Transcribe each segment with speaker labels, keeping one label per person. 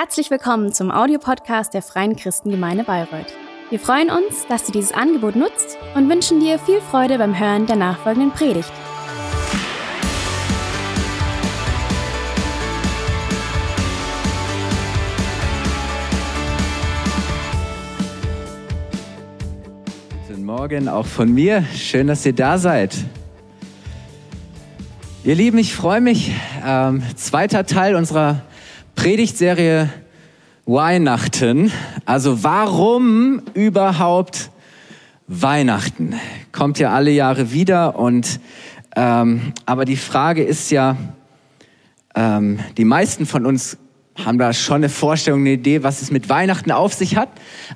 Speaker 1: Herzlich willkommen zum Audiopodcast der Freien Christengemeinde Bayreuth. Wir freuen uns, dass du dieses Angebot nutzt und wünschen dir viel Freude beim Hören der nachfolgenden Predigt.
Speaker 2: Guten Morgen auch von mir. Schön, dass ihr da seid. Ihr Lieben, ich freue mich. Ähm, zweiter Teil unserer Predigtserie Weihnachten. Also warum überhaupt Weihnachten? Kommt ja alle Jahre wieder und ähm, aber die Frage ist ja, ähm, die meisten von uns haben da schon eine Vorstellung, eine Idee, was es mit Weihnachten auf sich hat.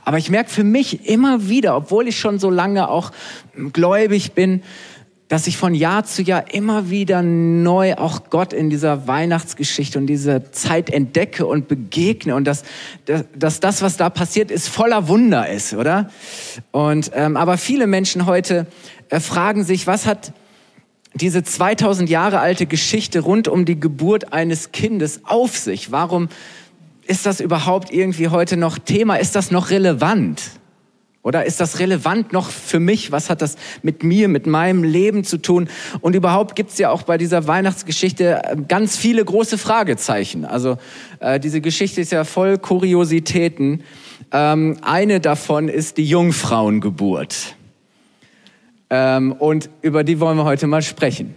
Speaker 2: Aber ich merke für mich immer wieder, obwohl ich schon so lange auch gläubig bin, dass ich von Jahr zu Jahr immer wieder neu auch Gott in dieser Weihnachtsgeschichte und dieser Zeit entdecke und begegne und dass, dass, dass das, was da passiert ist, voller Wunder ist, oder? Und, ähm, aber viele Menschen heute äh, fragen sich, was hat diese 2000 Jahre alte Geschichte rund um die Geburt eines Kindes auf sich? Warum ist das überhaupt irgendwie heute noch Thema? Ist das noch relevant? Oder ist das relevant noch für mich? Was hat das mit mir, mit meinem Leben zu tun? Und überhaupt gibt es ja auch bei dieser Weihnachtsgeschichte äh, ganz viele große Fragezeichen. Also äh, diese Geschichte ist ja voll Kuriositäten. Ähm, eine davon ist die Jungfrauengeburt. Ähm, und über die wollen wir heute mal sprechen.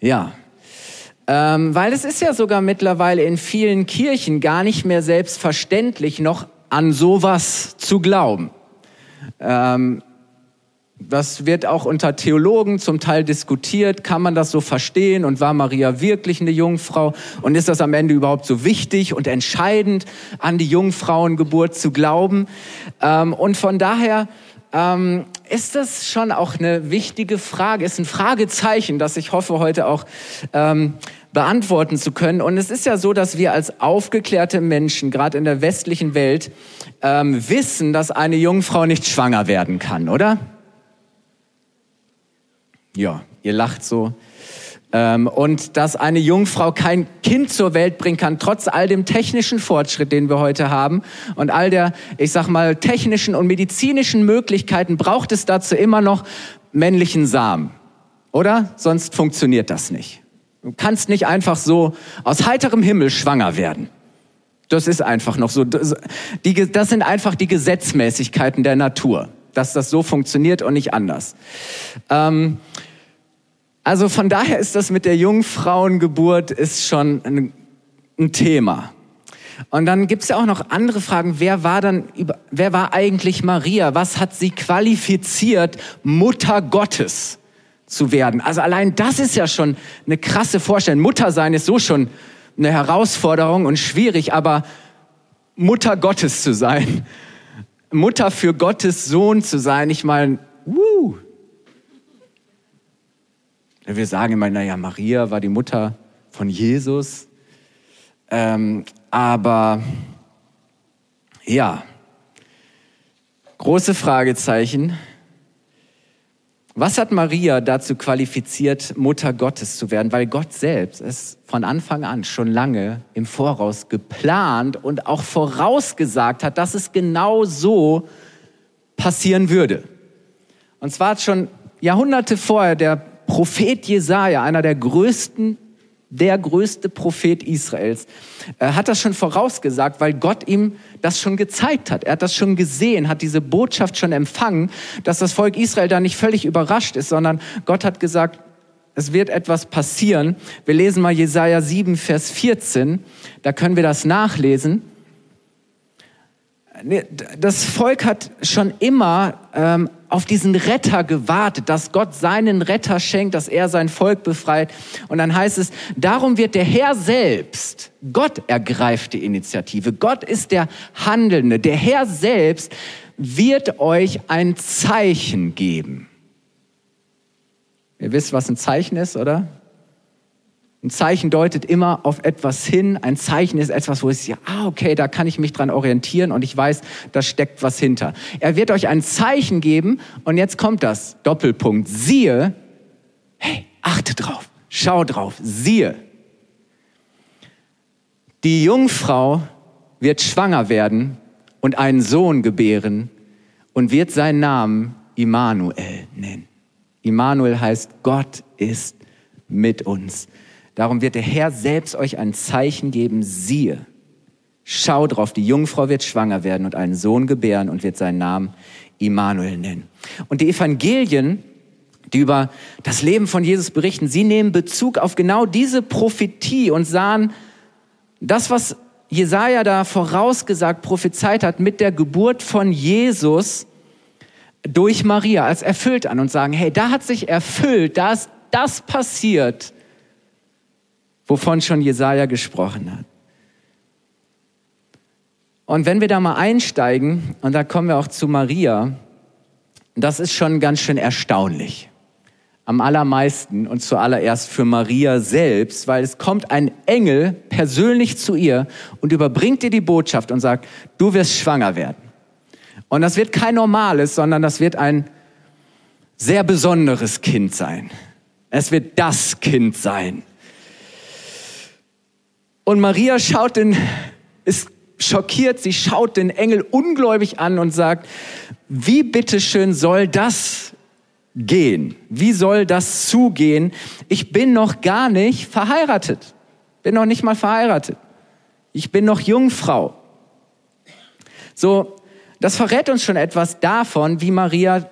Speaker 2: Ja, ähm, weil es ist ja sogar mittlerweile in vielen Kirchen gar nicht mehr selbstverständlich, noch an sowas zu glauben. Ähm, das wird auch unter Theologen zum Teil diskutiert. Kann man das so verstehen? Und war Maria wirklich eine Jungfrau? Und ist das am Ende überhaupt so wichtig und entscheidend, an die Jungfrauengeburt zu glauben? Ähm, und von daher ähm, ist das schon auch eine wichtige Frage, ist ein Fragezeichen, das ich hoffe heute auch ähm, beantworten zu können. Und es ist ja so, dass wir als aufgeklärte Menschen, gerade in der westlichen Welt, ähm, wissen, dass eine Jungfrau nicht schwanger werden kann, oder? Ja, ihr lacht so. Ähm, und dass eine Jungfrau kein Kind zur Welt bringen kann, trotz all dem technischen Fortschritt, den wir heute haben und all der, ich sag mal, technischen und medizinischen Möglichkeiten, braucht es dazu immer noch männlichen Samen. Oder? Sonst funktioniert das nicht. Du kannst nicht einfach so aus heiterem Himmel schwanger werden. Das ist einfach noch so. Das, sind einfach die Gesetzmäßigkeiten der Natur, dass das so funktioniert und nicht anders. Ähm, also von daher ist das mit der Jungfrauengeburt ist schon ein, ein Thema. Und dann gibt es ja auch noch andere Fragen. Wer war dann, wer war eigentlich Maria? Was hat sie qualifiziert, Mutter Gottes? zu werden. Also allein das ist ja schon eine krasse Vorstellung. Mutter sein ist so schon eine Herausforderung und schwierig, aber Mutter Gottes zu sein, Mutter für Gottes Sohn zu sein, ich meine, Wir sagen immer, naja, Maria war die Mutter von Jesus. Ähm, aber ja, große Fragezeichen. Was hat Maria dazu qualifiziert, Mutter Gottes zu werden? Weil Gott selbst es von Anfang an schon lange im Voraus geplant und auch vorausgesagt hat, dass es genau so passieren würde. Und zwar hat schon Jahrhunderte vorher der Prophet Jesaja, einer der größten der größte Prophet Israels, äh, hat das schon vorausgesagt, weil Gott ihm das schon gezeigt hat. Er hat das schon gesehen, hat diese Botschaft schon empfangen, dass das Volk Israel da nicht völlig überrascht ist, sondern Gott hat gesagt, es wird etwas passieren. Wir lesen mal Jesaja 7, Vers 14. Da können wir das nachlesen das Volk hat schon immer ähm, auf diesen Retter gewartet, dass Gott seinen Retter schenkt, dass er sein Volk befreit. Und dann heißt es, darum wird der Herr selbst, Gott ergreift die Initiative, Gott ist der Handelnde, der Herr selbst wird euch ein Zeichen geben. Ihr wisst, was ein Zeichen ist, oder? Ein Zeichen deutet immer auf etwas hin. Ein Zeichen ist etwas, wo ich sage, ah, okay, da kann ich mich dran orientieren und ich weiß, da steckt was hinter. Er wird euch ein Zeichen geben und jetzt kommt das Doppelpunkt. Siehe, hey, achte drauf, schau drauf, siehe. Die Jungfrau wird schwanger werden und einen Sohn gebären und wird seinen Namen Immanuel nennen. Immanuel heißt, Gott ist mit uns. Darum wird der Herr selbst euch ein Zeichen geben, siehe. Schau drauf, die Jungfrau wird schwanger werden und einen Sohn gebären und wird seinen Namen Immanuel nennen. Und die Evangelien, die über das Leben von Jesus berichten, sie nehmen Bezug auf genau diese Prophetie und sahen das, was Jesaja da vorausgesagt, prophezeit hat mit der Geburt von Jesus durch Maria als erfüllt an und sagen, hey, da hat sich erfüllt, da ist das passiert, wovon schon Jesaja gesprochen hat. Und wenn wir da mal einsteigen, und da kommen wir auch zu Maria, das ist schon ganz schön erstaunlich. Am allermeisten und zuallererst für Maria selbst, weil es kommt ein Engel persönlich zu ihr und überbringt ihr die Botschaft und sagt, du wirst schwanger werden. Und das wird kein normales, sondern das wird ein sehr besonderes Kind sein. Es wird das Kind sein. Und Maria schaut den, ist schockiert, sie schaut den Engel ungläubig an und sagt, wie bitteschön soll das gehen? Wie soll das zugehen? Ich bin noch gar nicht verheiratet. Bin noch nicht mal verheiratet. Ich bin noch Jungfrau. So, das verrät uns schon etwas davon, wie Maria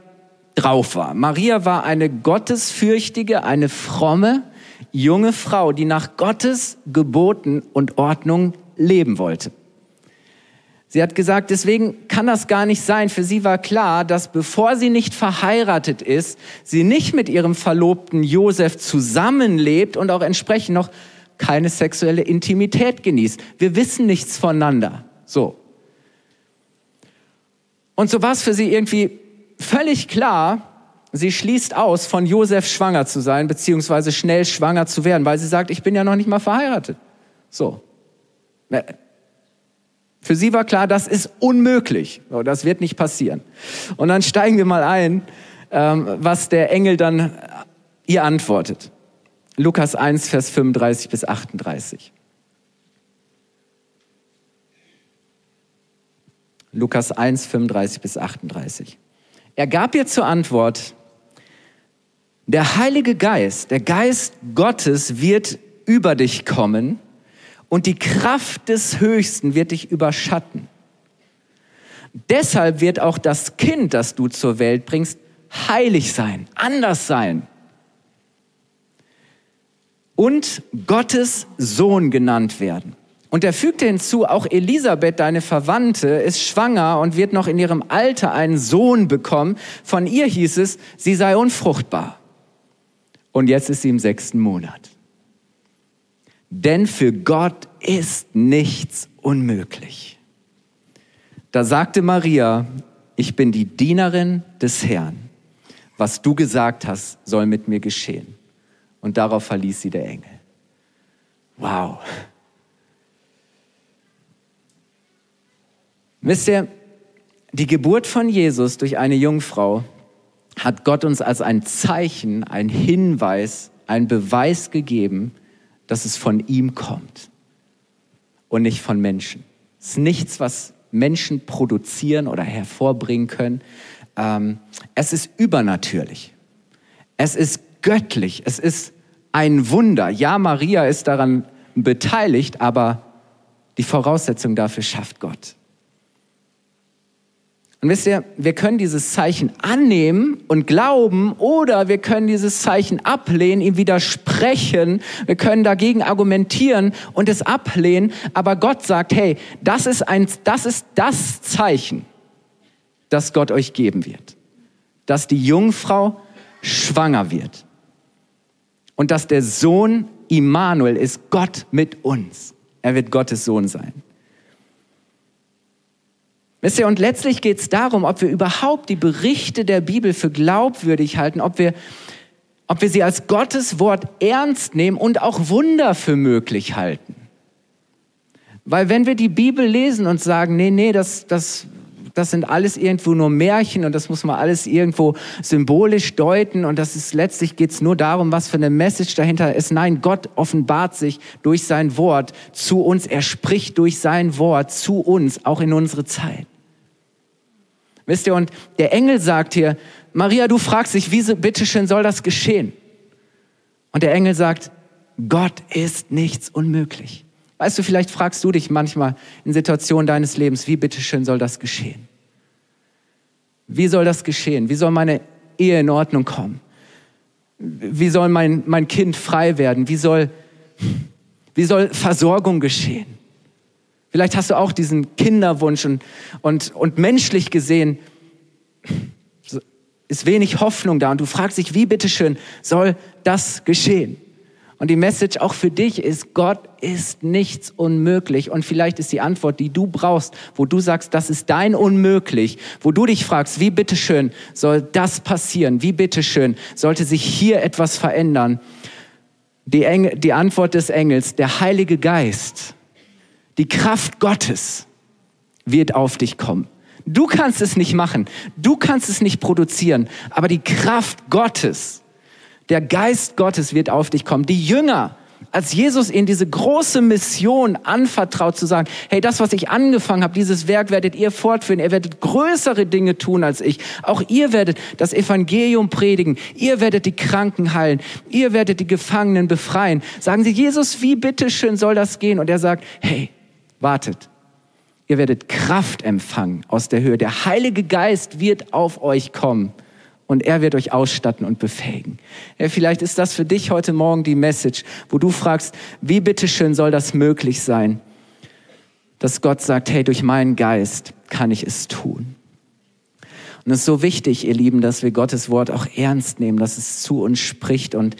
Speaker 2: drauf war. Maria war eine gottesfürchtige, eine fromme, junge Frau, die nach Gottes Geboten und Ordnung leben wollte. Sie hat gesagt, deswegen kann das gar nicht sein. Für sie war klar, dass bevor sie nicht verheiratet ist, sie nicht mit ihrem Verlobten Josef zusammenlebt und auch entsprechend noch keine sexuelle Intimität genießt. Wir wissen nichts voneinander. So. Und so war es für sie irgendwie völlig klar, sie schließt aus, von Josef schwanger zu sein, beziehungsweise schnell schwanger zu werden, weil sie sagt, ich bin ja noch nicht mal verheiratet. So. Für sie war klar, das ist unmöglich. Das wird nicht passieren. Und dann steigen wir mal ein, ähm, was der Engel dann ihr antwortet. Lukas 1, Vers 35 bis 38. Lukas 1, 35 bis 38. Er gab ihr zur Antwort, der Heilige Geist, der Geist Gottes wird über dich kommen und die Kraft des Höchsten wird dich überschatten. Deshalb wird auch das Kind, das du zur Welt bringst, heilig sein, anders sein und Gottes Sohn genannt werden. Und er fügte hinzu, auch Elisabeth, deine Verwandte, ist schwanger und wird noch in ihrem Alter einen Sohn bekommen. Von ihr hieß es, sie sei unfruchtbar. Und jetzt ist sie im sechsten Monat. Denn für Gott ist nichts unmöglich. Da sagte Maria, ich bin die Dienerin des Herrn. Was du gesagt hast, soll mit mir geschehen. Und darauf verließ sie der Engel. Wow. Wisst ihr, die Geburt von Jesus durch eine Jungfrau hat Gott uns als ein Zeichen, ein Hinweis, ein Beweis gegeben, dass es von ihm kommt und nicht von Menschen. Es ist nichts, was Menschen produzieren oder hervorbringen können. Ähm, es ist übernatürlich. Es ist göttlich. Es ist ein Wunder. Ja, Maria ist daran beteiligt, aber die Voraussetzung dafür schafft Gott. Und wisst ihr, wir können dieses Zeichen annehmen und glauben oder wir können dieses Zeichen ablehnen, ihm widersprechen, wir können dagegen argumentieren und es ablehnen, aber Gott sagt, hey, das ist, ein, das, ist das Zeichen, das Gott euch geben wird, dass die Jungfrau schwanger wird und dass der Sohn Immanuel ist, Gott mit uns. Er wird Gottes Sohn sein. Wisst ihr, und letztlich geht es darum, ob wir überhaupt die Berichte der Bibel für glaubwürdig halten, ob wir, ob wir sie als Gottes Wort ernst nehmen und auch Wunder für möglich halten. Weil wenn wir die Bibel lesen und sagen, nee, nee, das, das das sind alles irgendwo nur Märchen und das muss man alles irgendwo symbolisch deuten und das ist letztlich geht es nur darum, was für eine Message dahinter ist. Nein, Gott offenbart sich durch sein Wort zu uns. Er spricht durch sein Wort zu uns, auch in unsere Zeit. Wisst ihr, und der Engel sagt hier, Maria, du fragst dich, wie bitteschön soll das geschehen? Und der Engel sagt, Gott ist nichts unmöglich. Weißt du, vielleicht fragst du dich manchmal in Situationen deines Lebens, wie bitteschön soll das geschehen? Wie soll das geschehen? Wie soll meine Ehe in Ordnung kommen? Wie soll mein, mein Kind frei werden? Wie soll, wie soll Versorgung geschehen? Vielleicht hast du auch diesen Kinderwunsch und, und, und menschlich gesehen ist wenig Hoffnung da und du fragst dich, wie bitteschön soll das geschehen? Und die Message auch für dich ist, Gott ist nichts unmöglich. Und vielleicht ist die Antwort, die du brauchst, wo du sagst, das ist dein Unmöglich, wo du dich fragst, wie bitteschön soll das passieren? Wie bitteschön sollte sich hier etwas verändern? Die, Engel, die Antwort des Engels, der Heilige Geist, die Kraft Gottes wird auf dich kommen. Du kannst es nicht machen, du kannst es nicht produzieren, aber die Kraft Gottes, der Geist Gottes wird auf dich kommen. Die Jünger, als Jesus ihnen diese große Mission anvertraut zu sagen, hey, das, was ich angefangen habe, dieses Werk werdet ihr fortführen, ihr werdet größere Dinge tun als ich. Auch ihr werdet das Evangelium predigen, ihr werdet die Kranken heilen, ihr werdet die Gefangenen befreien. Sagen sie, Jesus, wie bitteschön soll das gehen? Und er sagt, hey, wartet. Ihr werdet Kraft empfangen aus der Höhe. Der Heilige Geist wird auf euch kommen und er wird euch ausstatten und befähigen. Ja, vielleicht ist das für dich heute Morgen die Message, wo du fragst, wie bitteschön soll das möglich sein, dass Gott sagt, hey, durch meinen Geist kann ich es tun. Und es ist so wichtig, ihr Lieben, dass wir Gottes Wort auch ernst nehmen, dass es zu uns spricht. Und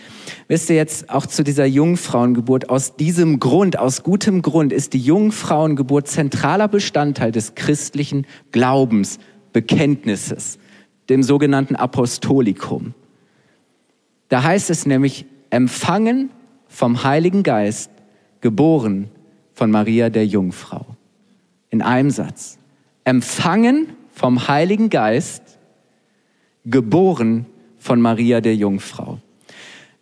Speaker 2: wisst ihr jetzt auch zu dieser Jungfrauengeburt, aus diesem Grund, aus gutem Grund ist die Jungfrauengeburt zentraler Bestandteil des christlichen Glaubens, Bekenntnisses dem sogenannten Apostolikum. Da heißt es nämlich, empfangen vom Heiligen Geist, geboren von Maria der Jungfrau. In einem Satz. Empfangen vom Heiligen Geist, geboren von Maria der Jungfrau.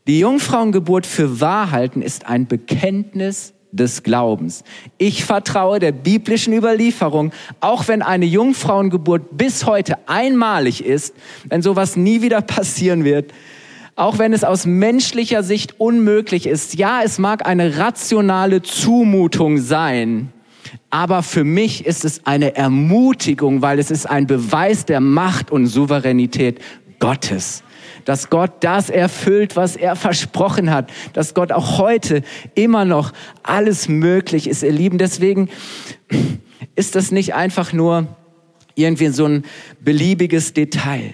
Speaker 2: Die Jungfrauengeburt für Wahrhalten ist ein Bekenntnis des Glaubens. Ich vertraue der biblischen Überlieferung, auch wenn eine Jungfrauengeburt bis heute einmalig ist, wenn sowas nie wieder passieren wird, auch wenn es aus menschlicher Sicht unmöglich ist. Ja, es mag eine rationale Zumutung sein, aber für mich ist es eine Ermutigung, weil es ist ein Beweis der Macht und Souveränität Gottes dass Gott das erfüllt, was er versprochen hat, dass Gott auch heute immer noch alles möglich ist, ihr Lieben. Deswegen ist das nicht einfach nur irgendwie so ein beliebiges Detail.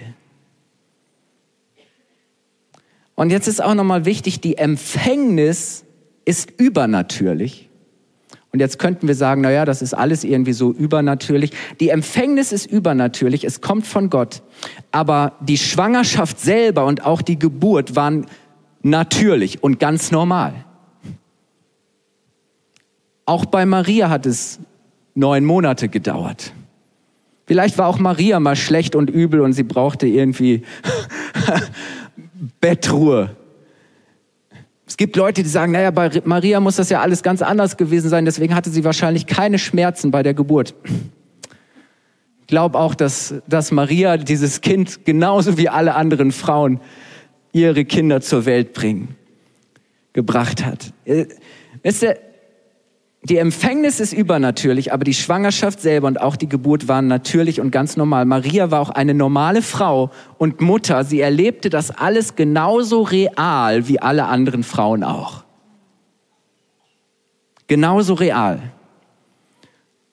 Speaker 2: Und jetzt ist auch nochmal wichtig, die Empfängnis ist übernatürlich. Und jetzt könnten wir sagen, naja, das ist alles irgendwie so übernatürlich. Die Empfängnis ist übernatürlich, es kommt von Gott. Aber die Schwangerschaft selber und auch die Geburt waren natürlich und ganz normal. Auch bei Maria hat es neun Monate gedauert. Vielleicht war auch Maria mal schlecht und übel und sie brauchte irgendwie Bettruhe. Es gibt Leute, die sagen, naja, bei Maria muss das ja alles ganz anders gewesen sein, deswegen hatte sie wahrscheinlich keine Schmerzen bei der Geburt. Ich glaube auch, dass, dass Maria dieses Kind genauso wie alle anderen Frauen ihre Kinder zur Welt bringen, gebracht hat. Äh, wisst ihr, die Empfängnis ist übernatürlich, aber die Schwangerschaft selber und auch die Geburt waren natürlich und ganz normal. Maria war auch eine normale Frau und Mutter. Sie erlebte das alles genauso real wie alle anderen Frauen auch. Genauso real.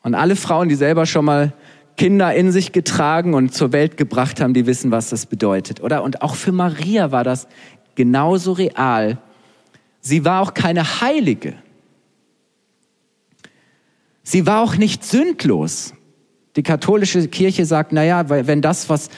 Speaker 2: Und alle Frauen, die selber schon mal Kinder in sich getragen und zur Welt gebracht haben, die wissen, was das bedeutet, oder? Und auch für Maria war das genauso real. Sie war auch keine Heilige. Sie war auch nicht sündlos. Die katholische Kirche sagt, naja, wenn das, was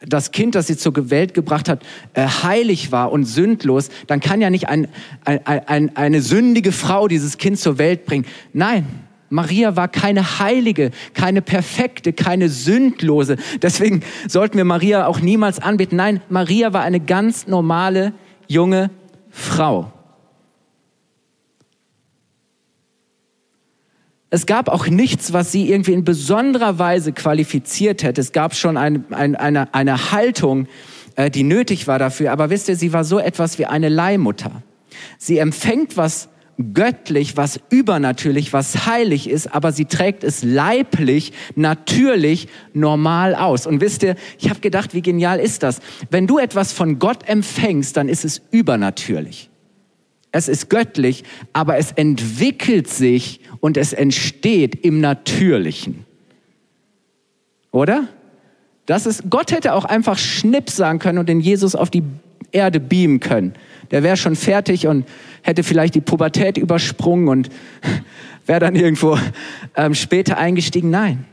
Speaker 2: das Kind, das sie zur Welt gebracht hat, äh, heilig war und sündlos, dann kann ja nicht ein, ein, ein, eine sündige Frau dieses Kind zur Welt bringen. Nein, Maria war keine Heilige, keine perfekte, keine Sündlose. Deswegen sollten wir Maria auch niemals anbeten. Nein, Maria war eine ganz normale junge Frau. Es gab auch nichts, was sie irgendwie in besonderer Weise qualifiziert hätte. Es gab schon ein, ein, eine, eine Haltung, äh, die nötig war dafür. Aber wisst ihr, sie war so etwas wie eine Leihmutter. Sie empfängt was göttlich, was übernatürlich, was heilig ist, aber sie trägt es leiblich, natürlich, normal aus. Und wisst ihr, ich habe gedacht, wie genial ist das? Wenn du etwas von Gott empfängst, dann ist es übernatürlich. Es ist göttlich, aber es entwickelt sich und es entsteht im Natürlichen. Oder? Das ist, Gott hätte auch einfach Schnipp sagen können und den Jesus auf die Erde beamen können. Der wäre schon fertig und hätte vielleicht die Pubertät übersprungen und wäre dann irgendwo ähm, später eingestiegen. Nein.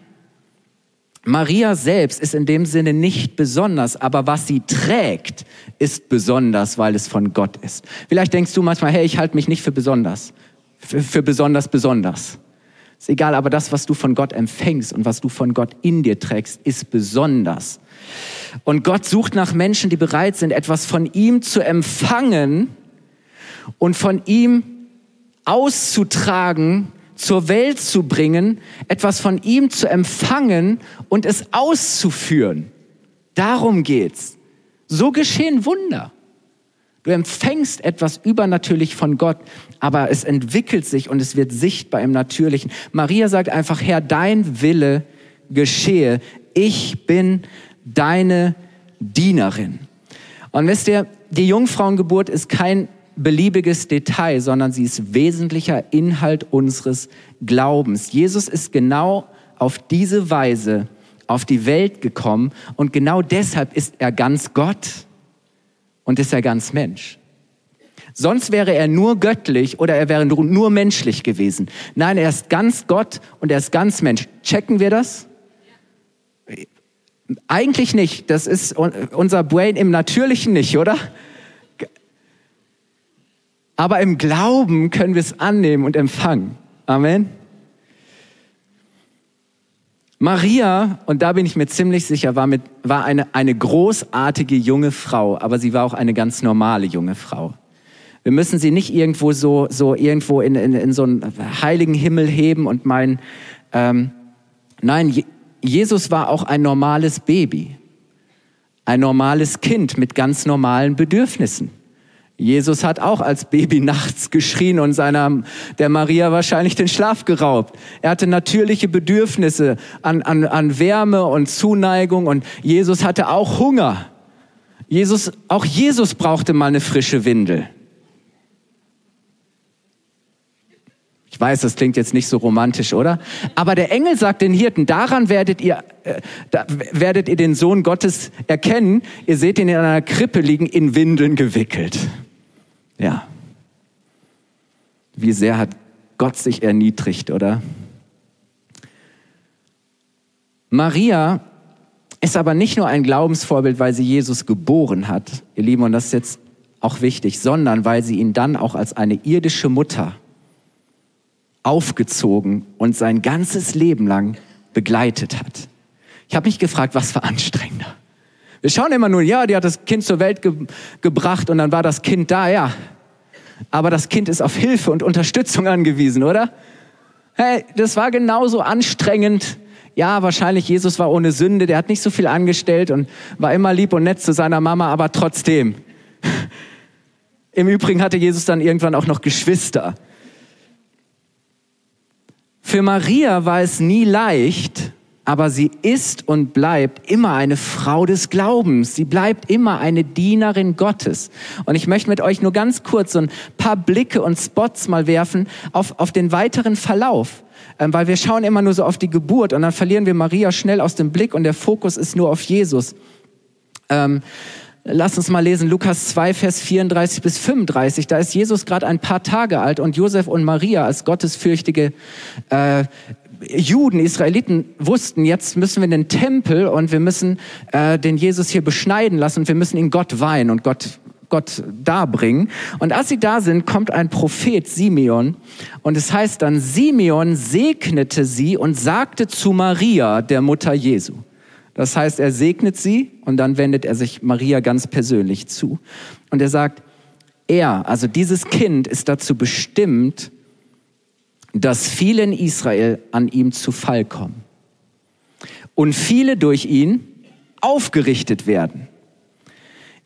Speaker 2: Maria selbst ist in dem Sinne nicht besonders, aber was sie trägt, ist besonders, weil es von Gott ist. Vielleicht denkst du manchmal, hey, ich halte mich nicht für besonders, für, für besonders besonders. Ist egal, aber das, was du von Gott empfängst und was du von Gott in dir trägst, ist besonders. Und Gott sucht nach Menschen, die bereit sind, etwas von ihm zu empfangen und von ihm auszutragen, zur Welt zu bringen, etwas von ihm zu empfangen und es auszuführen. Darum geht's. So geschehen Wunder. Du empfängst etwas übernatürlich von Gott, aber es entwickelt sich und es wird sichtbar im Natürlichen. Maria sagt einfach, Herr, dein Wille geschehe. Ich bin deine Dienerin. Und wisst ihr, die Jungfrauengeburt ist kein beliebiges Detail, sondern sie ist wesentlicher Inhalt unseres Glaubens. Jesus ist genau auf diese Weise auf die Welt gekommen und genau deshalb ist er ganz Gott und ist er ganz Mensch. Sonst wäre er nur göttlich oder er wäre nur menschlich gewesen. Nein, er ist ganz Gott und er ist ganz Mensch. Checken wir das? Eigentlich nicht. Das ist unser Brain im Natürlichen nicht, oder? Aber im Glauben können wir es annehmen und empfangen. Amen. Maria, und da bin ich mir ziemlich sicher, war, mit, war eine, eine großartige junge Frau, aber sie war auch eine ganz normale junge Frau. Wir müssen sie nicht irgendwo so, so irgendwo in, in, in so einen heiligen Himmel heben und meinen, ähm, nein, Jesus war auch ein normales Baby, ein normales Kind mit ganz normalen Bedürfnissen. Jesus hat auch als Baby nachts geschrien und seiner, der Maria wahrscheinlich den Schlaf geraubt. Er hatte natürliche Bedürfnisse an, an, an Wärme und Zuneigung und Jesus hatte auch Hunger. Jesus, auch Jesus brauchte mal eine frische Windel. Ich weiß, das klingt jetzt nicht so romantisch, oder? Aber der Engel sagt den Hirten, daran werdet ihr, äh, da werdet ihr den Sohn Gottes erkennen. Ihr seht ihn in einer Krippe liegen, in Windeln gewickelt. Ja. Wie sehr hat Gott sich erniedrigt, oder? Maria ist aber nicht nur ein Glaubensvorbild, weil sie Jesus geboren hat, ihr Lieben, und das ist jetzt auch wichtig, sondern weil sie ihn dann auch als eine irdische Mutter aufgezogen und sein ganzes Leben lang begleitet hat. Ich habe mich gefragt, was war anstrengender? Wir schauen immer nur, ja, die hat das Kind zur Welt ge gebracht und dann war das Kind da, ja. Aber das Kind ist auf Hilfe und Unterstützung angewiesen, oder? Hey, das war genauso anstrengend. Ja, wahrscheinlich Jesus war ohne Sünde, der hat nicht so viel angestellt und war immer lieb und nett zu seiner Mama, aber trotzdem. Im Übrigen hatte Jesus dann irgendwann auch noch Geschwister. Für Maria war es nie leicht, aber sie ist und bleibt immer eine Frau des Glaubens. Sie bleibt immer eine Dienerin Gottes. Und ich möchte mit euch nur ganz kurz so ein paar Blicke und Spots mal werfen auf, auf den weiteren Verlauf. Ähm, weil wir schauen immer nur so auf die Geburt und dann verlieren wir Maria schnell aus dem Blick und der Fokus ist nur auf Jesus. Ähm, Lass uns mal lesen, Lukas 2, Vers 34 bis 35. Da ist Jesus gerade ein paar Tage alt und Josef und Maria als gottesfürchtige äh, Juden, Israeliten wussten, jetzt müssen wir in den Tempel und wir müssen äh, den Jesus hier beschneiden lassen und wir müssen ihn Gott weihen. Und Gott Gott darbringen. Und als sie da sind, kommt ein Prophet, Simeon. Und es heißt dann, Simeon segnete sie und sagte zu Maria, der Mutter Jesu. Das heißt, er segnet sie und dann wendet er sich Maria ganz persönlich zu. Und er sagt, er, also dieses Kind ist dazu bestimmt, dass viele in Israel an ihm zu Fall kommen. Und viele durch ihn aufgerichtet werden.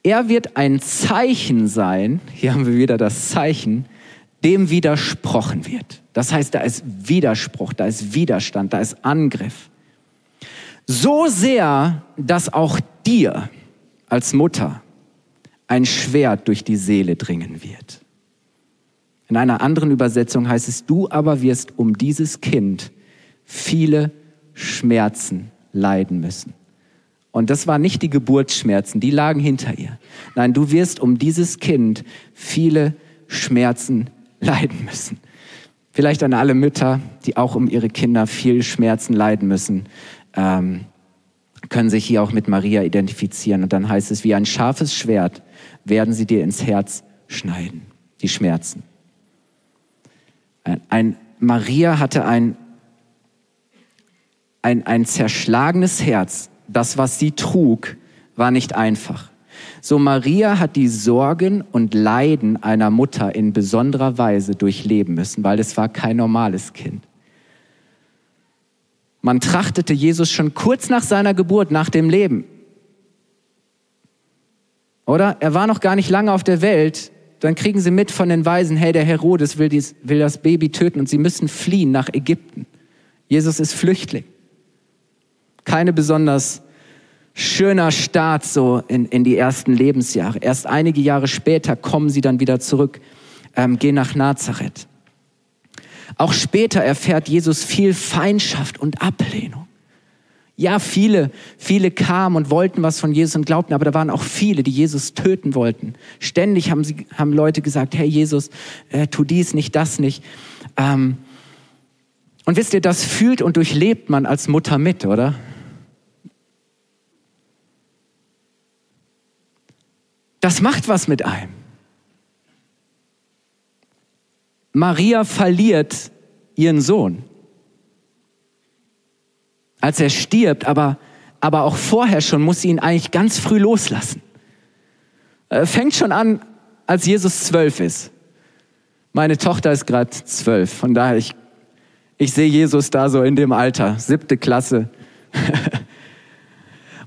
Speaker 2: Er wird ein Zeichen sein, hier haben wir wieder das Zeichen, dem widersprochen wird. Das heißt, da ist Widerspruch, da ist Widerstand, da ist Angriff. So sehr, dass auch dir als Mutter ein Schwert durch die Seele dringen wird. In einer anderen Übersetzung heißt es, du aber wirst um dieses Kind viele Schmerzen leiden müssen. Und das waren nicht die Geburtsschmerzen, die lagen hinter ihr. Nein, du wirst um dieses Kind viele Schmerzen leiden müssen. Vielleicht an alle Mütter, die auch um ihre Kinder viel Schmerzen leiden müssen, ähm, können sich hier auch mit Maria identifizieren. Und dann heißt es, wie ein scharfes Schwert werden sie dir ins Herz schneiden, die Schmerzen. Ein, ein Maria hatte ein, ein, ein zerschlagenes Herz, das, was sie trug, war nicht einfach. So Maria hat die Sorgen und Leiden einer Mutter in besonderer Weise durchleben müssen, weil es war kein normales Kind. Man trachtete Jesus schon kurz nach seiner Geburt, nach dem Leben. Oder? Er war noch gar nicht lange auf der Welt. Dann kriegen sie mit von den Weisen, hey, der Herodes will, dies, will das Baby töten und sie müssen fliehen nach Ägypten. Jesus ist Flüchtling keine besonders schöner Start so in, in die ersten Lebensjahre. Erst einige Jahre später kommen sie dann wieder zurück, ähm, gehen nach Nazareth. Auch später erfährt Jesus viel Feindschaft und Ablehnung. Ja, viele, viele kamen und wollten was von Jesus und glaubten, aber da waren auch viele, die Jesus töten wollten. Ständig haben, sie, haben Leute gesagt, hey Jesus, äh, tu dies nicht, das nicht. Ähm, und wisst ihr, das fühlt und durchlebt man als Mutter mit, oder? Das macht was mit einem. Maria verliert ihren Sohn. Als er stirbt, aber, aber auch vorher schon muss sie ihn eigentlich ganz früh loslassen. Äh, fängt schon an, als Jesus zwölf ist. Meine Tochter ist gerade zwölf, von daher ich, ich sehe Jesus da so in dem Alter, siebte Klasse.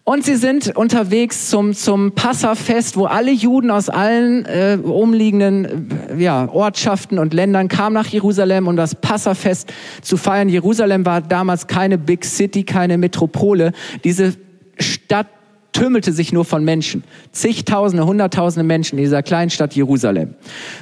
Speaker 2: Und sie sind unterwegs zum, zum Passafest, wo alle Juden aus allen äh, umliegenden äh, ja, Ortschaften und Ländern kamen nach Jerusalem, um das Passafest zu feiern. Jerusalem war damals keine Big City, keine Metropole. Diese Stadt tümmelte sich nur von Menschen. Zigtausende, hunderttausende Menschen in dieser kleinen Stadt Jerusalem.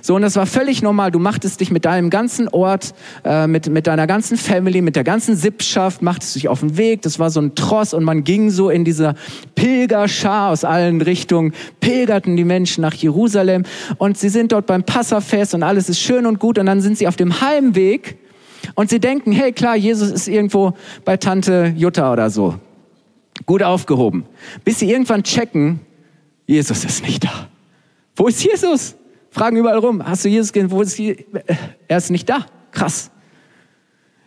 Speaker 2: So, und das war völlig normal. Du machtest dich mit deinem ganzen Ort, äh, mit, mit deiner ganzen Family, mit der ganzen Sippschaft, machtest dich auf den Weg. Das war so ein Tross und man ging so in dieser Pilgerschar aus allen Richtungen, pilgerten die Menschen nach Jerusalem und sie sind dort beim Passafest und alles ist schön und gut und dann sind sie auf dem Heimweg und sie denken, hey klar, Jesus ist irgendwo bei Tante Jutta oder so gut aufgehoben. Bis sie irgendwann checken, Jesus ist nicht da. Wo ist Jesus? Fragen überall rum. Hast du Jesus gesehen? Wo ist Jesus? Er ist nicht da. Krass.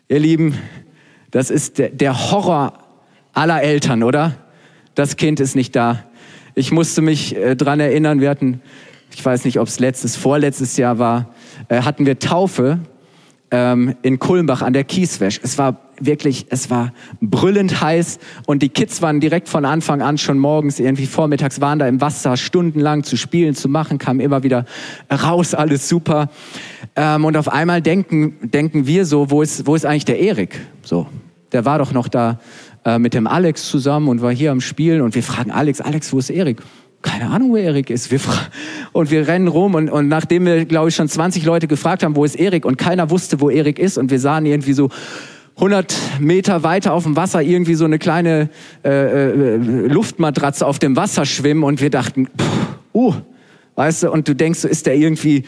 Speaker 2: Ihr Lieben, das ist der, Horror aller Eltern, oder? Das Kind ist nicht da. Ich musste mich äh, dran erinnern, wir hatten, ich weiß nicht, ob es letztes, vorletztes Jahr war, äh, hatten wir Taufe ähm, in Kulmbach an der Kieswäsch. Es war wirklich, es war brüllend heiß und die Kids waren direkt von Anfang an schon morgens, irgendwie vormittags waren da im Wasser stundenlang zu spielen, zu machen, kamen immer wieder raus, alles super. Ähm, und auf einmal denken, denken wir so, wo ist, wo ist eigentlich der Erik? So, der war doch noch da äh, mit dem Alex zusammen und war hier am Spielen und wir fragen Alex, Alex, wo ist Erik? keine Ahnung, wo Erik ist. Wir und wir rennen rum und, und nachdem wir, glaube ich, schon 20 Leute gefragt haben, wo ist Erik und keiner wusste, wo Erik ist und wir sahen irgendwie so 100 Meter weiter auf dem Wasser irgendwie so eine kleine äh, äh, Luftmatratze auf dem Wasser schwimmen und wir dachten, pff, uh, weißt du, und du denkst, so ist der irgendwie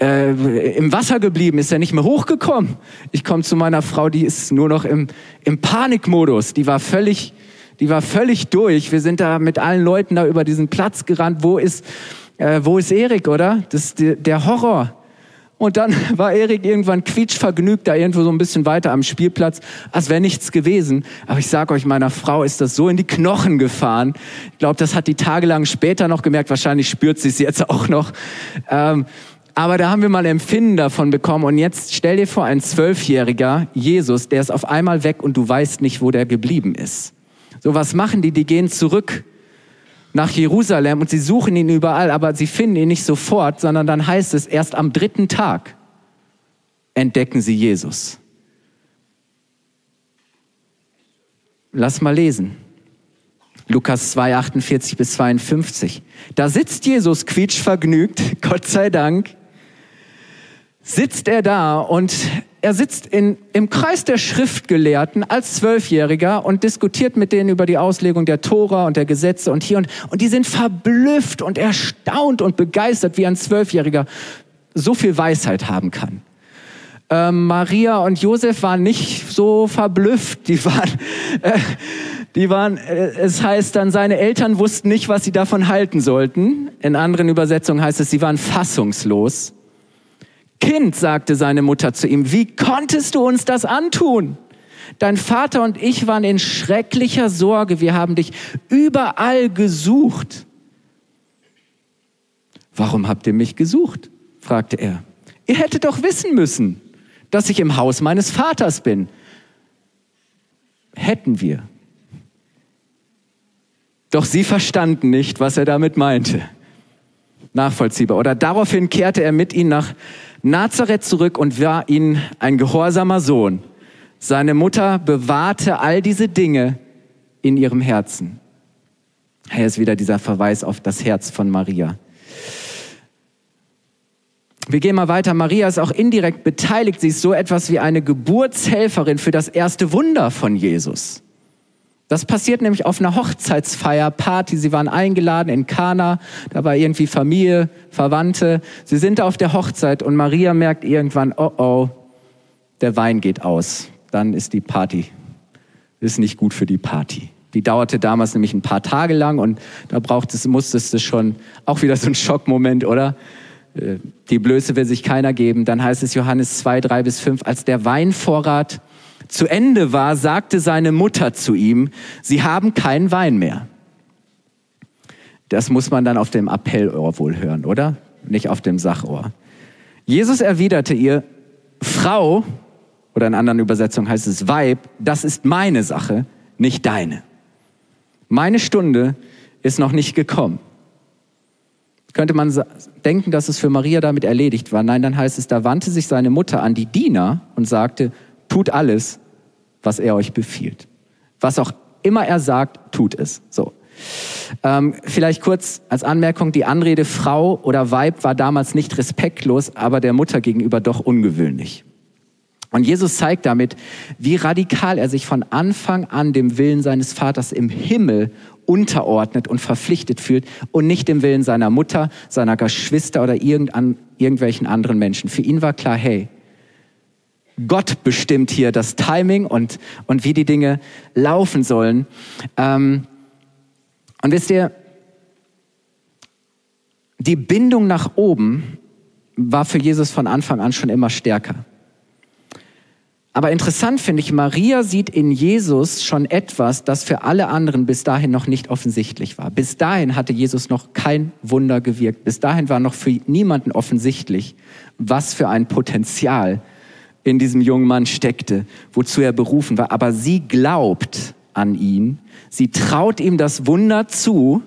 Speaker 2: äh, im Wasser geblieben, ist er nicht mehr hochgekommen. Ich komme zu meiner Frau, die ist nur noch im, im Panikmodus, die war völlig die war völlig durch. Wir sind da mit allen Leuten da über diesen Platz gerannt. Wo ist, äh, wo ist Erik, oder? Das der, der Horror. Und dann war Erik irgendwann quietschvergnügt da irgendwo so ein bisschen weiter am Spielplatz, als wäre nichts gewesen. Aber ich sage euch, meiner Frau ist das so in die Knochen gefahren. Ich glaube, das hat die tagelang später noch gemerkt. Wahrscheinlich spürt sie es jetzt auch noch. Ähm, aber da haben wir mal Empfinden davon bekommen. Und jetzt stell dir vor, ein Zwölfjähriger, Jesus, der ist auf einmal weg und du weißt nicht, wo der geblieben ist. So, was machen die? Die gehen zurück nach Jerusalem und sie suchen ihn überall, aber sie finden ihn nicht sofort, sondern dann heißt es, erst am dritten Tag entdecken sie Jesus. Lass mal lesen. Lukas 2, 48 bis 52. Da sitzt Jesus quietschvergnügt, Gott sei Dank, sitzt er da und er sitzt in, im Kreis der Schriftgelehrten als Zwölfjähriger und diskutiert mit denen über die Auslegung der Tora und der Gesetze und hier und, und die sind verblüfft und erstaunt und begeistert, wie ein Zwölfjähriger so viel Weisheit haben kann. Ähm, Maria und Josef waren nicht so verblüfft, die waren, äh, die waren, äh, es heißt dann, seine Eltern wussten nicht, was sie davon halten sollten. In anderen Übersetzungen heißt es, sie waren fassungslos. Kind, sagte seine Mutter zu ihm, wie konntest du uns das antun? Dein Vater und ich waren in schrecklicher Sorge. Wir haben dich überall gesucht. Warum habt ihr mich gesucht? fragte er. Ihr hättet doch wissen müssen, dass ich im Haus meines Vaters bin. Hätten wir. Doch sie verstanden nicht, was er damit meinte. Nachvollziehbar. Oder daraufhin kehrte er mit ihnen nach Nazareth zurück und war ihnen ein gehorsamer Sohn. Seine Mutter bewahrte all diese Dinge in ihrem Herzen. Hier ist wieder dieser Verweis auf das Herz von Maria. Wir gehen mal weiter. Maria ist auch indirekt beteiligt. Sie ist so etwas wie eine Geburtshelferin für das erste Wunder von Jesus. Das passiert nämlich auf einer Hochzeitsfeier, Party. Sie waren eingeladen in Kana. Da war irgendwie Familie, Verwandte. Sie sind auf der Hochzeit und Maria merkt irgendwann, oh oh, der Wein geht aus. Dann ist die Party, ist nicht gut für die Party. Die dauerte damals nämlich ein paar Tage lang und da braucht es, musstest du schon, auch wieder so ein Schockmoment, oder? Äh, die Blöße will sich keiner geben. Dann heißt es Johannes 2, 3 bis 5, als der Weinvorrat zu Ende war, sagte seine Mutter zu ihm, sie haben keinen Wein mehr. Das muss man dann auf dem Appellohr wohl hören, oder? Nicht auf dem Sachohr. Jesus erwiderte ihr, Frau, oder in anderen Übersetzungen heißt es Weib, das ist meine Sache, nicht deine. Meine Stunde ist noch nicht gekommen. Könnte man denken, dass es für Maria damit erledigt war. Nein, dann heißt es, da wandte sich seine Mutter an die Diener und sagte, tut alles, was er euch befiehlt. Was auch immer er sagt, tut es. So. Ähm, vielleicht kurz als Anmerkung, die Anrede Frau oder Weib war damals nicht respektlos, aber der Mutter gegenüber doch ungewöhnlich. Und Jesus zeigt damit, wie radikal er sich von Anfang an dem Willen seines Vaters im Himmel unterordnet und verpflichtet fühlt und nicht dem Willen seiner Mutter, seiner Geschwister oder irgendwelchen anderen Menschen. Für ihn war klar, hey, Gott bestimmt hier das Timing und, und wie die Dinge laufen sollen. Ähm, und wisst ihr, die Bindung nach oben war für Jesus von Anfang an schon immer stärker. Aber interessant finde ich, Maria sieht in Jesus schon etwas, das für alle anderen bis dahin noch nicht offensichtlich war. Bis dahin hatte Jesus noch kein Wunder gewirkt. Bis dahin war noch für niemanden offensichtlich, was für ein Potenzial in diesem jungen Mann steckte, wozu er berufen war. Aber sie glaubt an ihn, sie traut ihm das Wunder zu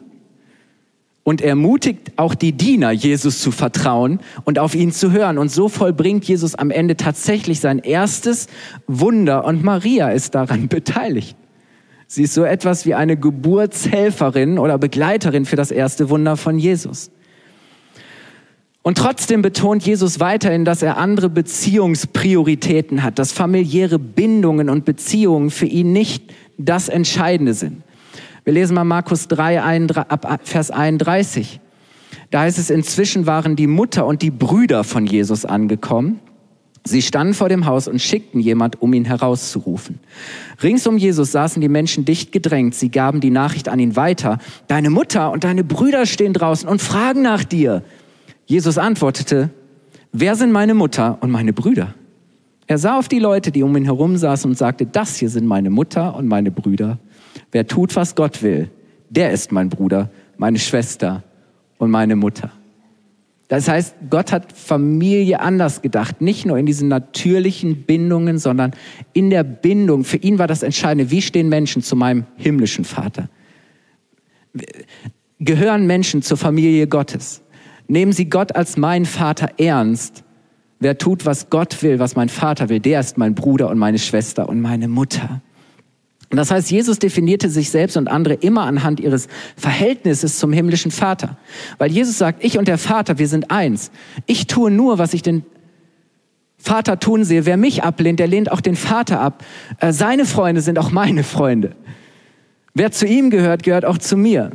Speaker 2: und ermutigt auch die Diener, Jesus zu vertrauen und auf ihn zu hören. Und so vollbringt Jesus am Ende tatsächlich sein erstes Wunder und Maria ist daran beteiligt. Sie ist so etwas wie eine Geburtshelferin oder Begleiterin für das erste Wunder von Jesus. Und trotzdem betont Jesus weiterhin, dass er andere Beziehungsprioritäten hat, dass familiäre Bindungen und Beziehungen für ihn nicht das Entscheidende sind. Wir lesen mal Markus 3, ab Vers 31. Da heißt es, inzwischen waren die Mutter und die Brüder von Jesus angekommen Sie standen vor dem Haus und schickten jemand, um ihn herauszurufen. Rings um Jesus saßen die Menschen dicht gedrängt. Sie gaben die Nachricht an ihn weiter. Deine Mutter und deine Brüder stehen draußen und fragen nach dir. Jesus antwortete, wer sind meine Mutter und meine Brüder? Er sah auf die Leute, die um ihn herum saßen und sagte, das hier sind meine Mutter und meine Brüder. Wer tut, was Gott will, der ist mein Bruder, meine Schwester und meine Mutter. Das heißt, Gott hat Familie anders gedacht, nicht nur in diesen natürlichen Bindungen, sondern in der Bindung. Für ihn war das Entscheidende, wie stehen Menschen zu meinem himmlischen Vater? Gehören Menschen zur Familie Gottes? Nehmen sie Gott als meinen Vater ernst? Wer tut, was Gott will, was mein Vater will, der ist mein Bruder und meine Schwester und meine Mutter. Und das heißt, Jesus definierte sich selbst und andere immer anhand ihres Verhältnisses zum himmlischen Vater. Weil Jesus sagt, ich und der Vater, wir sind eins. Ich tue nur, was ich den Vater tun sehe. Wer mich ablehnt, der lehnt auch den Vater ab. Äh, seine Freunde sind auch meine Freunde. Wer zu ihm gehört, gehört auch zu mir.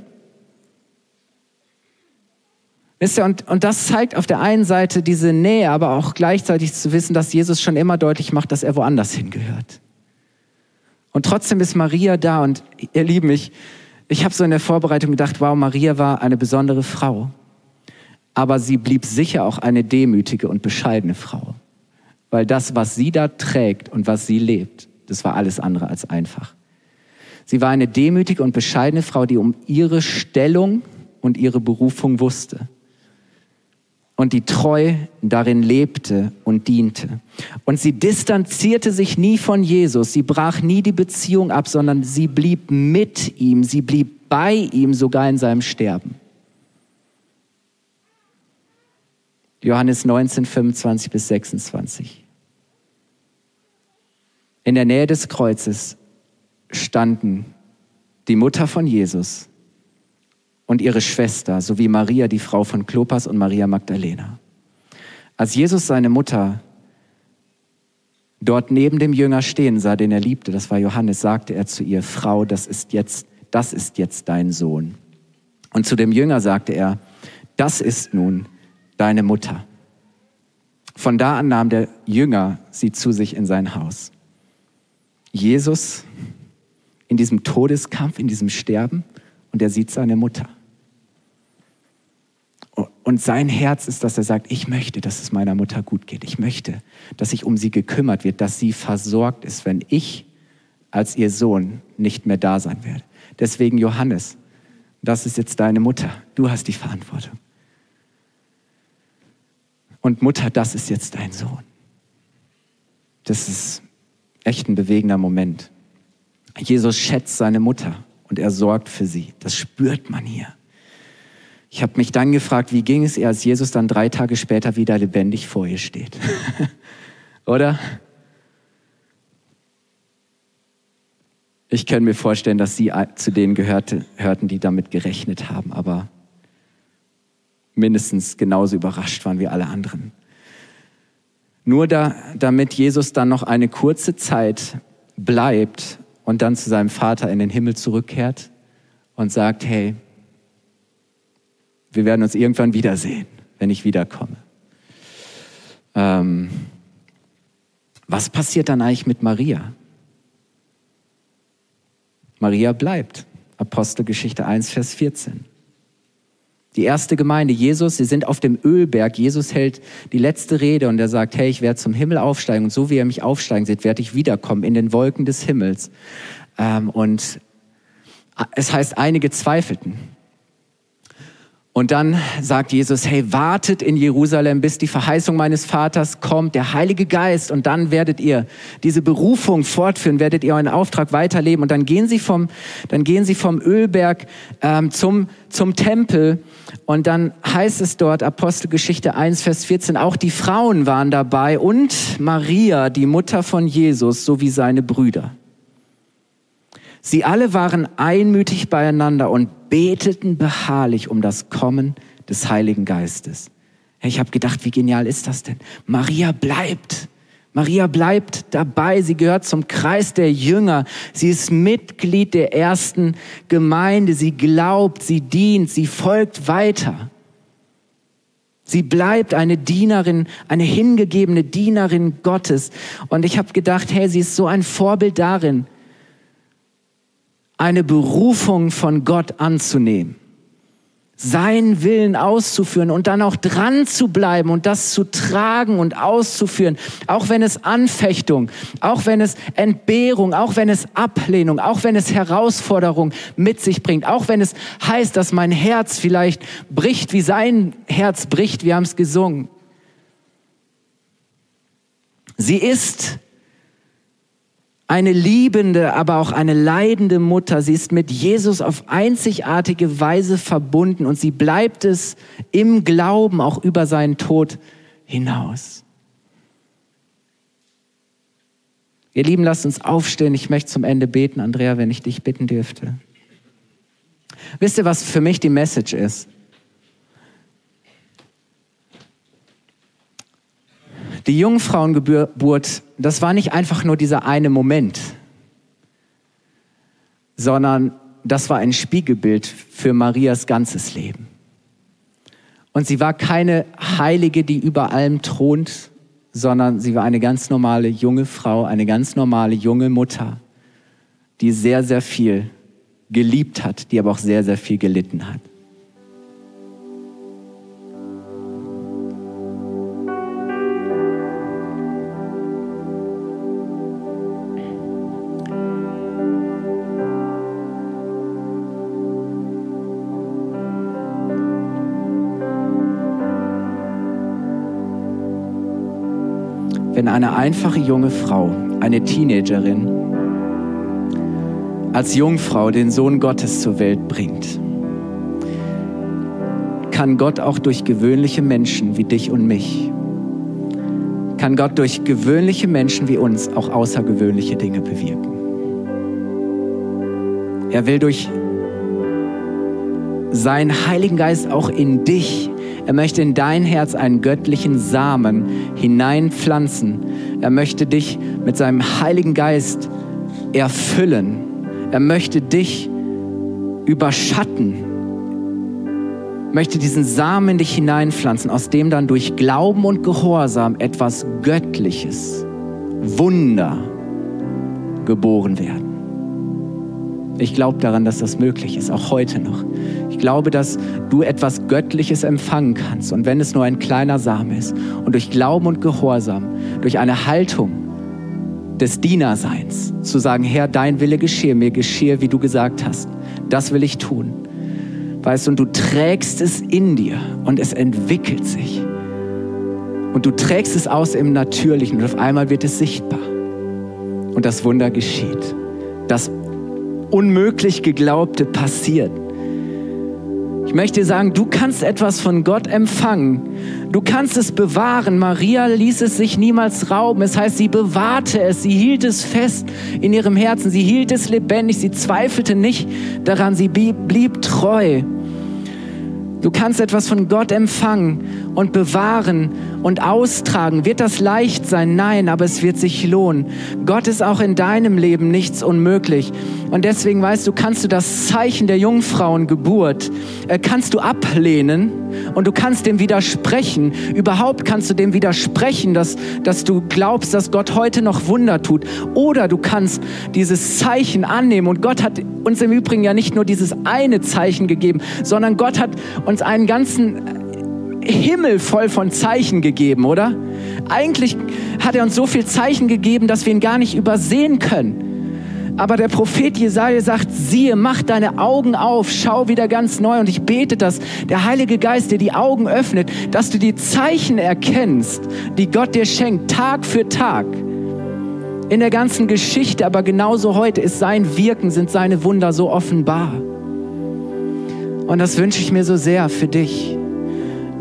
Speaker 2: Wisst ihr, und, und das zeigt auf der einen Seite diese Nähe, aber auch gleichzeitig zu wissen, dass Jesus schon immer deutlich macht, dass er woanders hingehört. Und trotzdem ist Maria da und ihr Lieben, ich, ich habe so in der Vorbereitung gedacht, wow, Maria war eine besondere Frau. Aber sie blieb sicher auch eine demütige und bescheidene Frau. Weil das, was sie da trägt und was sie lebt, das war alles andere als einfach. Sie war eine demütige und bescheidene Frau, die um ihre Stellung und ihre Berufung wusste und die treu darin lebte und diente. Und sie distanzierte sich nie von Jesus, sie brach nie die Beziehung ab, sondern sie blieb mit ihm, sie blieb bei ihm sogar in seinem Sterben. Johannes 19, 25 bis 26. In der Nähe des Kreuzes standen die Mutter von Jesus und ihre Schwester sowie Maria, die Frau von Klopas und Maria Magdalena. Als Jesus seine Mutter dort neben dem Jünger stehen sah, den er liebte, das war Johannes, sagte er zu ihr, Frau, das ist jetzt, das ist jetzt dein Sohn. Und zu dem Jünger sagte er, das ist nun deine Mutter. Von da an nahm der Jünger sie zu sich in sein Haus. Jesus in diesem Todeskampf, in diesem Sterben und er sieht seine Mutter. Und sein Herz ist, dass er sagt, ich möchte, dass es meiner Mutter gut geht. Ich möchte, dass sich um sie gekümmert wird, dass sie versorgt ist, wenn ich als ihr Sohn nicht mehr da sein werde. Deswegen Johannes, das ist jetzt deine Mutter. Du hast die Verantwortung. Und Mutter, das ist jetzt dein Sohn. Das ist echt ein bewegender Moment. Jesus schätzt seine Mutter und er sorgt für sie. Das spürt man hier. Ich habe mich dann gefragt, wie ging es ihr, als Jesus dann drei Tage später wieder lebendig vor ihr steht. Oder? Ich kann mir vorstellen, dass sie zu denen gehörte, hörten, die damit gerechnet haben, aber mindestens genauso überrascht waren wie alle anderen. Nur da, damit Jesus dann noch eine kurze Zeit bleibt und dann zu seinem Vater in den Himmel zurückkehrt und sagt, hey, wir werden uns irgendwann wiedersehen, wenn ich wiederkomme. Ähm, was passiert dann eigentlich mit Maria? Maria bleibt. Apostelgeschichte 1, Vers 14. Die erste Gemeinde, Jesus, sie sind auf dem Ölberg. Jesus hält die letzte Rede und er sagt, hey, ich werde zum Himmel aufsteigen und so wie er mich aufsteigen sieht, werde ich wiederkommen in den Wolken des Himmels. Ähm, und es heißt, einige zweifelten. Und dann sagt Jesus, hey, wartet in Jerusalem, bis die Verheißung meines Vaters kommt, der Heilige Geist, und dann werdet ihr diese Berufung fortführen, werdet ihr euren Auftrag weiterleben. Und dann gehen sie vom, dann gehen sie vom Ölberg ähm, zum, zum Tempel. Und dann heißt es dort, Apostelgeschichte 1, Vers 14, auch die Frauen waren dabei und Maria, die Mutter von Jesus, sowie seine Brüder. Sie alle waren einmütig beieinander und beteten beharrlich um das Kommen des Heiligen Geistes. Ich habe gedacht, wie genial ist das denn? Maria bleibt. Maria bleibt dabei. Sie gehört zum Kreis der Jünger. Sie ist Mitglied der ersten Gemeinde. Sie glaubt, sie dient, sie folgt weiter. Sie bleibt eine Dienerin, eine hingegebene Dienerin Gottes. Und ich habe gedacht, hey, sie ist so ein Vorbild darin, eine Berufung von Gott anzunehmen seinen Willen auszuführen und dann auch dran zu bleiben und das zu tragen und auszuführen, auch wenn es Anfechtung, auch wenn es Entbehrung, auch wenn es Ablehnung, auch wenn es Herausforderung mit sich bringt, auch wenn es heißt, dass mein Herz vielleicht bricht, wie sein Herz bricht, wir haben es gesungen. Sie ist eine liebende, aber auch eine leidende Mutter. Sie ist mit Jesus auf einzigartige Weise verbunden und sie bleibt es im Glauben auch über seinen Tod hinaus. Ihr Lieben, lasst uns aufstehen. Ich möchte zum Ende beten, Andrea, wenn ich dich bitten dürfte. Wisst ihr, was für mich die Message ist? Die Jungfrauengeburt, das war nicht einfach nur dieser eine Moment, sondern das war ein Spiegelbild für Marias ganzes Leben. Und sie war keine Heilige, die über allem thront, sondern sie war eine ganz normale junge Frau, eine ganz normale junge Mutter, die sehr, sehr viel geliebt hat, die aber auch sehr, sehr viel gelitten hat. Wenn eine einfache junge Frau, eine Teenagerin, als Jungfrau den Sohn Gottes zur Welt bringt, kann Gott auch durch gewöhnliche Menschen wie dich und mich, kann Gott durch gewöhnliche Menschen wie uns auch außergewöhnliche Dinge bewirken. Er will durch seinen Heiligen Geist auch in dich er möchte in dein Herz einen göttlichen Samen hineinpflanzen. Er möchte dich mit seinem Heiligen Geist erfüllen. Er möchte dich überschatten. Möchte diesen Samen in dich hineinpflanzen, aus dem dann durch Glauben und Gehorsam etwas Göttliches, Wunder geboren werden. Ich glaube daran, dass das möglich ist, auch heute noch. Ich glaube, dass du etwas Göttliches empfangen kannst. Und wenn es nur ein kleiner Same ist und durch Glauben und Gehorsam, durch eine Haltung des Dienerseins, zu sagen, Herr, dein Wille geschehe, mir geschehe, wie du gesagt hast, das will ich tun. Weißt du, und du trägst es in dir und es entwickelt sich. Und du trägst es aus im Natürlichen und auf einmal wird es sichtbar. Und das Wunder geschieht. Das unmöglich geglaubte passiert. Ich möchte sagen, du kannst etwas von Gott empfangen. Du kannst es bewahren. Maria ließ es sich niemals rauben. Es heißt, sie bewahrte es, sie hielt es fest in ihrem Herzen, sie hielt es lebendig, sie zweifelte nicht daran, sie blieb treu. Du kannst etwas von Gott empfangen und bewahren und austragen. Wird das leicht sein? Nein, aber es wird sich lohnen. Gott ist auch in deinem Leben nichts unmöglich. Und deswegen weißt du, kannst du das Zeichen der Jungfrauengeburt, äh, kannst du ablehnen und du kannst dem widersprechen. Überhaupt kannst du dem widersprechen, dass, dass du glaubst, dass Gott heute noch Wunder tut. Oder du kannst dieses Zeichen annehmen. Und Gott hat uns im Übrigen ja nicht nur dieses eine Zeichen gegeben, sondern Gott hat uns einen ganzen Himmel voll von Zeichen gegeben, oder? Eigentlich hat er uns so viel Zeichen gegeben, dass wir ihn gar nicht übersehen können. Aber der Prophet Jesaja sagt, siehe, mach deine Augen auf, schau wieder ganz neu. Und ich bete, dass der Heilige Geist dir die Augen öffnet, dass du die Zeichen erkennst, die Gott dir schenkt, Tag für Tag. In der ganzen Geschichte, aber genauso heute ist sein Wirken, sind seine Wunder so offenbar. Und das wünsche ich mir so sehr für dich,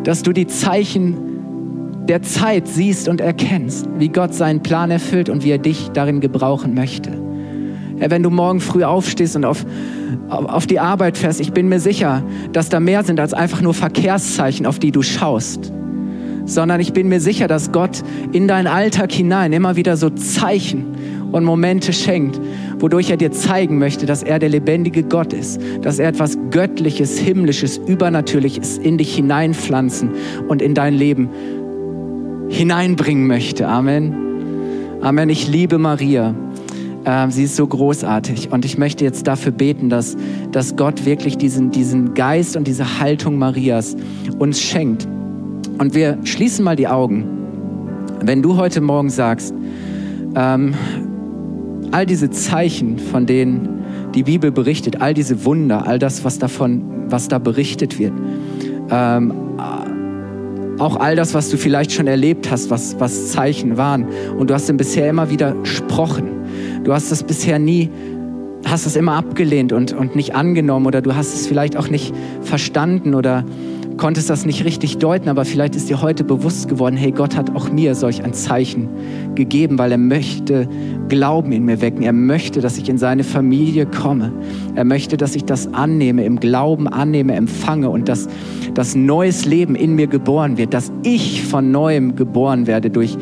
Speaker 2: dass du die Zeichen der Zeit siehst und erkennst, wie Gott seinen Plan erfüllt und wie er dich darin gebrauchen möchte. Herr, wenn du morgen früh aufstehst und auf, auf die Arbeit fährst, ich bin mir sicher, dass da mehr sind als einfach nur Verkehrszeichen, auf die du schaust. Sondern ich bin mir sicher, dass Gott in deinen Alltag hinein immer wieder so Zeichen und Momente schenkt, wodurch er dir zeigen möchte, dass er der lebendige Gott ist, dass er etwas Göttliches, Himmlisches, Übernatürliches in dich hineinpflanzen und in dein Leben hineinbringen möchte. Amen. Amen. Ich liebe Maria. Ähm, sie ist so großartig. Und ich möchte jetzt dafür beten, dass, dass Gott wirklich diesen, diesen Geist und diese Haltung Marias uns schenkt. Und wir schließen mal die Augen. Wenn du heute Morgen sagst, ähm, all diese Zeichen, von denen die Bibel berichtet, all diese Wunder, all das, was davon, was da berichtet wird, ähm, auch all das, was du vielleicht schon erlebt hast, was, was Zeichen waren, und du hast ihm bisher immer widersprochen. Du hast das bisher nie, hast es immer abgelehnt und, und nicht angenommen oder du hast es vielleicht auch nicht verstanden oder konntest das nicht richtig deuten, aber vielleicht ist dir heute bewusst geworden, hey, Gott hat auch mir solch ein Zeichen gegeben, weil er möchte Glauben in mir wecken. Er möchte, dass ich in seine Familie komme. Er möchte, dass ich das annehme, im Glauben annehme, empfange und dass das neues Leben in mir geboren wird, dass ich von neuem geboren werde durch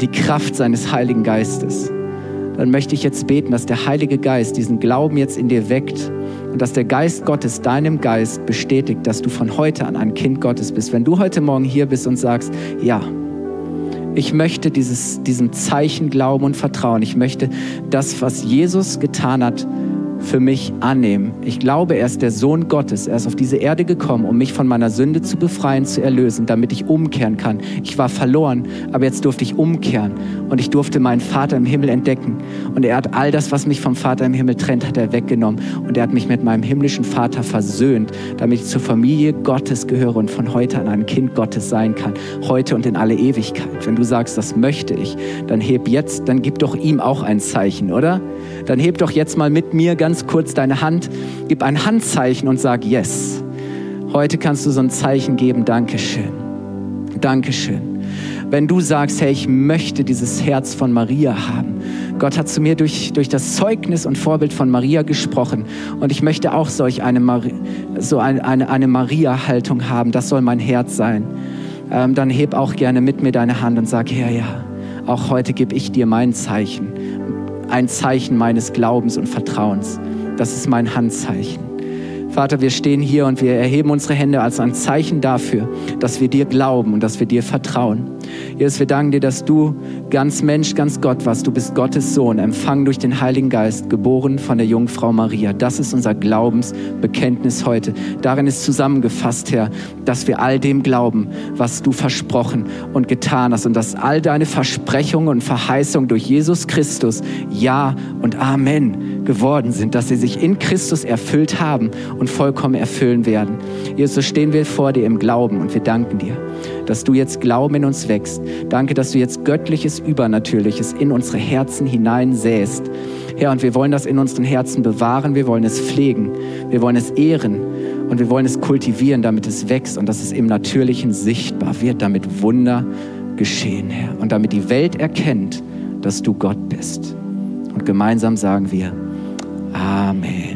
Speaker 2: die Kraft seines Heiligen Geistes. Dann möchte ich jetzt beten, dass der Heilige Geist diesen Glauben jetzt in dir weckt und dass der Geist Gottes deinem Geist bestätigt, dass du von heute an ein Kind Gottes bist. Wenn du heute Morgen hier bist und sagst, ja, ich möchte dieses, diesem Zeichen glauben und vertrauen. Ich möchte das, was Jesus getan hat, für mich annehmen. Ich glaube, er ist der Sohn Gottes. Er ist auf diese Erde gekommen, um mich von meiner Sünde zu befreien, zu erlösen, damit ich umkehren kann. Ich war verloren, aber jetzt durfte ich umkehren und ich durfte meinen Vater im Himmel entdecken. Und er hat all das, was mich vom Vater im Himmel trennt, hat er weggenommen. Und er hat mich mit meinem himmlischen Vater versöhnt, damit ich zur Familie Gottes gehöre und von heute an ein Kind Gottes sein kann. Heute und in alle Ewigkeit. Wenn du sagst, das möchte ich, dann heb jetzt, dann gib doch ihm auch ein Zeichen, oder? Dann heb doch jetzt mal mit mir ganz ganz kurz deine Hand, gib ein Handzeichen und sag Yes. Heute kannst du so ein Zeichen geben. Dankeschön. Dankeschön. Wenn du sagst, hey, ich möchte dieses Herz von Maria haben. Gott hat zu mir durch, durch das Zeugnis und Vorbild von Maria gesprochen. Und ich möchte auch solch eine, Mari so eine, eine, eine Maria-Haltung haben. Das soll mein Herz sein. Ähm, dann heb auch gerne mit mir deine Hand und sag, ja, ja, auch heute gebe ich dir mein Zeichen ein Zeichen meines Glaubens und Vertrauens. Das ist mein Handzeichen. Vater, wir stehen hier und wir erheben unsere Hände als ein Zeichen dafür, dass wir dir glauben und dass wir dir vertrauen. Jesus, wir danken dir, dass du ganz Mensch, ganz Gott warst. Du bist Gottes Sohn, empfangen durch den Heiligen Geist, geboren von der Jungfrau Maria. Das ist unser Glaubensbekenntnis heute. Darin ist zusammengefasst, Herr, dass wir all dem glauben, was du versprochen und getan hast und dass all deine Versprechungen und Verheißungen durch Jesus Christus Ja und Amen geworden sind, dass sie sich in Christus erfüllt haben und vollkommen erfüllen werden. Jesus, so stehen wir vor dir im Glauben und wir danken dir, dass du jetzt Glauben in uns wächst. Danke, dass du jetzt Göttliches, Übernatürliches in unsere Herzen hineinsäst. Herr, und wir wollen das in unseren Herzen bewahren, wir wollen es pflegen, wir wollen es ehren und wir wollen es kultivieren, damit es wächst und dass es im Natürlichen sichtbar wird, damit Wunder geschehen, Herr. Und damit die Welt erkennt, dass du Gott bist. Und gemeinsam sagen wir, Amen.